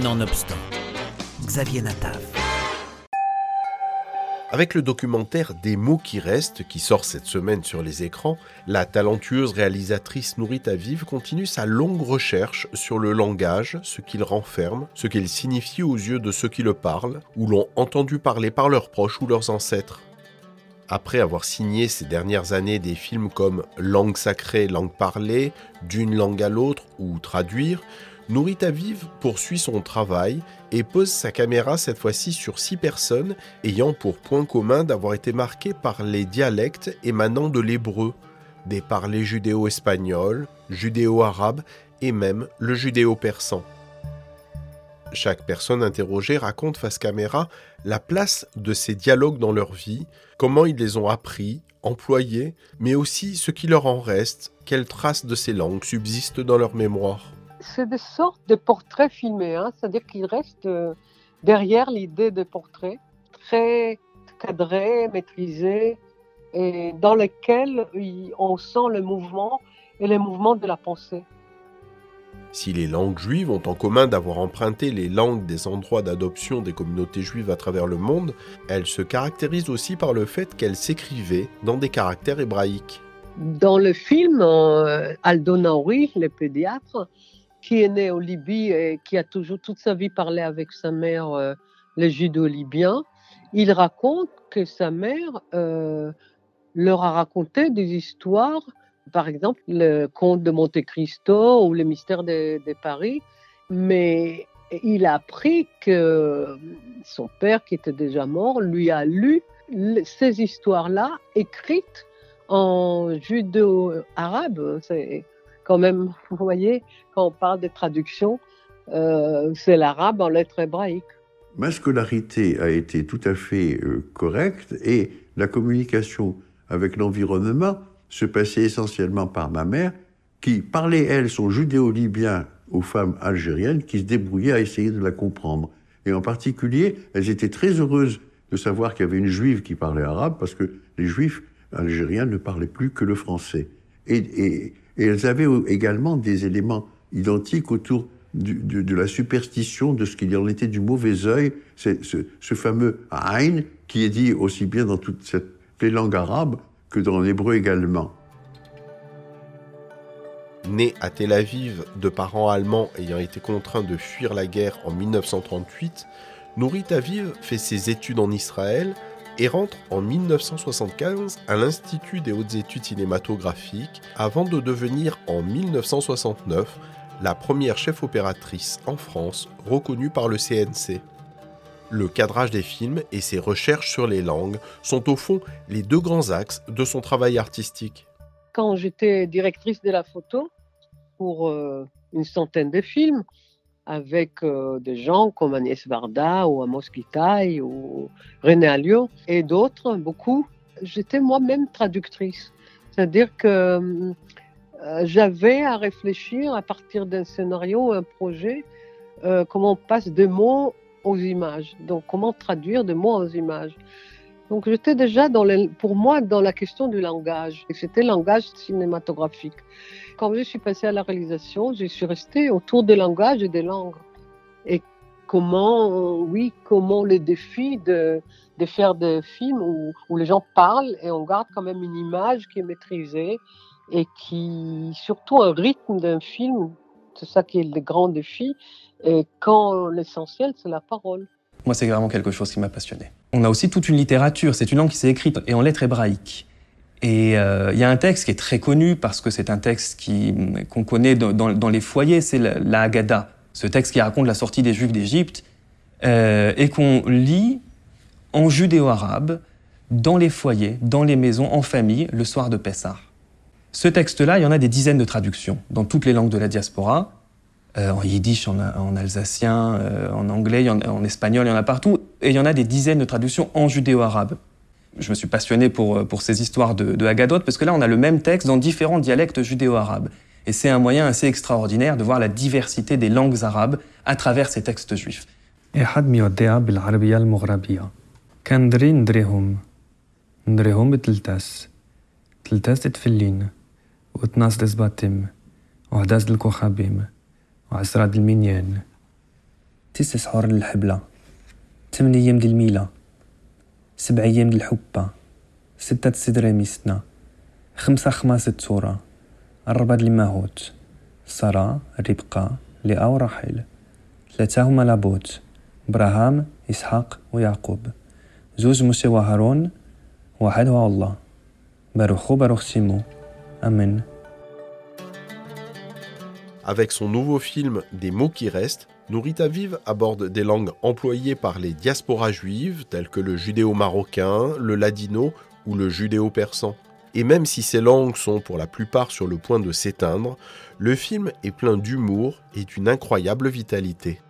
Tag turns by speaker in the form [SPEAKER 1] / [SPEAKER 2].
[SPEAKER 1] Nonobstant, Xavier Natav.
[SPEAKER 2] Avec le documentaire Des mots qui restent, qui sort cette semaine sur les écrans, la talentueuse réalisatrice Nourit Aviv continue sa longue recherche sur le langage, ce qu'il renferme, ce qu'il signifie aux yeux de ceux qui le parlent, ou l'ont entendu parler par leurs proches ou leurs ancêtres. Après avoir signé ces dernières années des films comme Langue sacrée, langue parlée, D'une langue à l'autre ou Traduire, Nourit Aviv poursuit son travail et pose sa caméra cette fois-ci sur six personnes ayant pour point commun d'avoir été marquées par les dialectes émanant de l'hébreu, des parlers judéo-espagnols, judéo-arabes et même le judéo-persan. Chaque personne interrogée raconte face caméra la place de ces dialogues dans leur vie, comment ils les ont appris, employés, mais aussi ce qui leur en reste, quelles traces de ces langues subsistent dans leur mémoire
[SPEAKER 3] c'est des sortes de portraits filmés, hein. c'est-à-dire qu'ils restent euh, derrière l'idée de portrait, très cadré, maîtrisé, et dans lesquels on sent le mouvement et les mouvements de la pensée.
[SPEAKER 2] Si les langues juives ont en commun d'avoir emprunté les langues des endroits d'adoption des communautés juives à travers le monde, elles se caractérisent aussi par le fait qu'elles s'écrivaient dans des caractères hébraïques.
[SPEAKER 3] Dans le film, euh, Aldo Nauri, le pédiatre, qui est né au Libye et qui a toujours toute sa vie parlé avec sa mère, euh, les judo-libyens, il raconte que sa mère euh, leur a raconté des histoires, par exemple le conte de Monte Cristo ou le mystère de, Paris, mais il a appris que son père, qui était déjà mort, lui a lu ces histoires-là écrites en judo-arabe. C'est quand même, vous voyez, quand on parle de traduction, euh, c'est l'arabe en lettres hébraïques.
[SPEAKER 4] Ma scolarité a été tout à fait euh, correcte et la communication avec l'environnement se passait essentiellement par ma mère, qui parlait, elle, son judéo-libyen aux femmes algériennes qui se débrouillaient à essayer de la comprendre. Et en particulier, elles étaient très heureuses de savoir qu'il y avait une juive qui parlait arabe, parce que les juifs algériens ne parlaient plus que le français. Et, elles avaient également des éléments identiques autour de la superstition, de ce qu'il en était du mauvais œil, c'est ce, fameux Ain, qui est dit aussi bien dans toutes cette, les langues arabes que dans l'hébreu également.
[SPEAKER 2] Né à Tel Aviv de parents allemands ayant été contraints de fuir la guerre en 1938, Nourit Aviv fait ses études en Israël et rentre en 1975 à l'Institut des hautes études cinématographiques avant de devenir en 1969 la première chef opératrice en France reconnue par le CNC. Le cadrage des films et ses recherches sur les langues sont au fond les deux grands axes de son travail artistique.
[SPEAKER 3] Quand j'étais directrice de la photo pour euh, une centaine de films, avec euh, des gens comme Agnès Varda ou Amos Kitaï ou René Alliot et d'autres, beaucoup. J'étais moi-même traductrice. C'est-à-dire que euh, j'avais à réfléchir à partir d'un scénario, un projet, euh, comment on passe des mots aux images. Donc, comment traduire des mots aux images. Donc, j'étais déjà, pour moi, dans la question du langage. Et c'était le langage cinématographique. Quand je suis passée à la réalisation, je suis restée autour des langages et des langues. Et comment, oui, comment les défis de, faire des films où, les gens parlent et on garde quand même une image qui est maîtrisée et qui, surtout un rythme d'un film, c'est ça qui est le grand défi, et quand l'essentiel, c'est la parole.
[SPEAKER 5] Moi, c'est vraiment quelque chose qui m'a passionné. On a aussi toute une littérature, c'est une langue qui s'est écrite et en lettres hébraïques. Et euh, il y a un texte qui est très connu parce que c'est un texte qu'on connaît dans, les foyers, c'est la, Haggadah, ce texte qui raconte la sortie des Juifs d'Égypte euh, et qu'on lit en judéo-arabe dans les foyers, dans les maisons, en famille, le soir de Pessah. Ce texte-là, il y en a des dizaines de traductions dans toutes les langues de la diaspora, euh, en yiddish, en, alsacien, en anglais, en, en espagnol, il y en a partout, et il y en a des dizaines de traductions en judéo-arabe je me suis passionné pour, euh, pour ces histoires de, de Haggadot, parce que là, on a le même texte dans différents dialectes judéo-arabes. Et c'est un moyen assez extraordinaire de voir la diversité des langues arabes à travers ces textes juifs.
[SPEAKER 6] أحد ميودع بالعربية المغربية كان دري ندريهم ندريهم بتلتاس تلتاس تتفلين وتناس دزباتم وعداس الكوخابيم وعسراد المنيان
[SPEAKER 5] تسع سحور للحبلة ثمان أيام ديال الميلة. سبع أيام ديال الحبة. ستة سدرة ميسنا. خمسة خماسة تورة أربعة ديال الماهوت. سارة ربقة لئة ورحيل ثلاثة هما لابوت. إبراهام إسحاق ويعقوب. زوج موسى وهارون. واحد هو الله. باروخو باروخ سيمو أمين.
[SPEAKER 2] Avec son nouveau film Des mots qui restent, Nourita Vive aborde des langues employées par les diasporas juives telles que le judéo-marocain, le ladino ou le judéo-persan. Et même si ces langues sont pour la plupart sur le point de s'éteindre, le film est plein d'humour et d'une incroyable vitalité.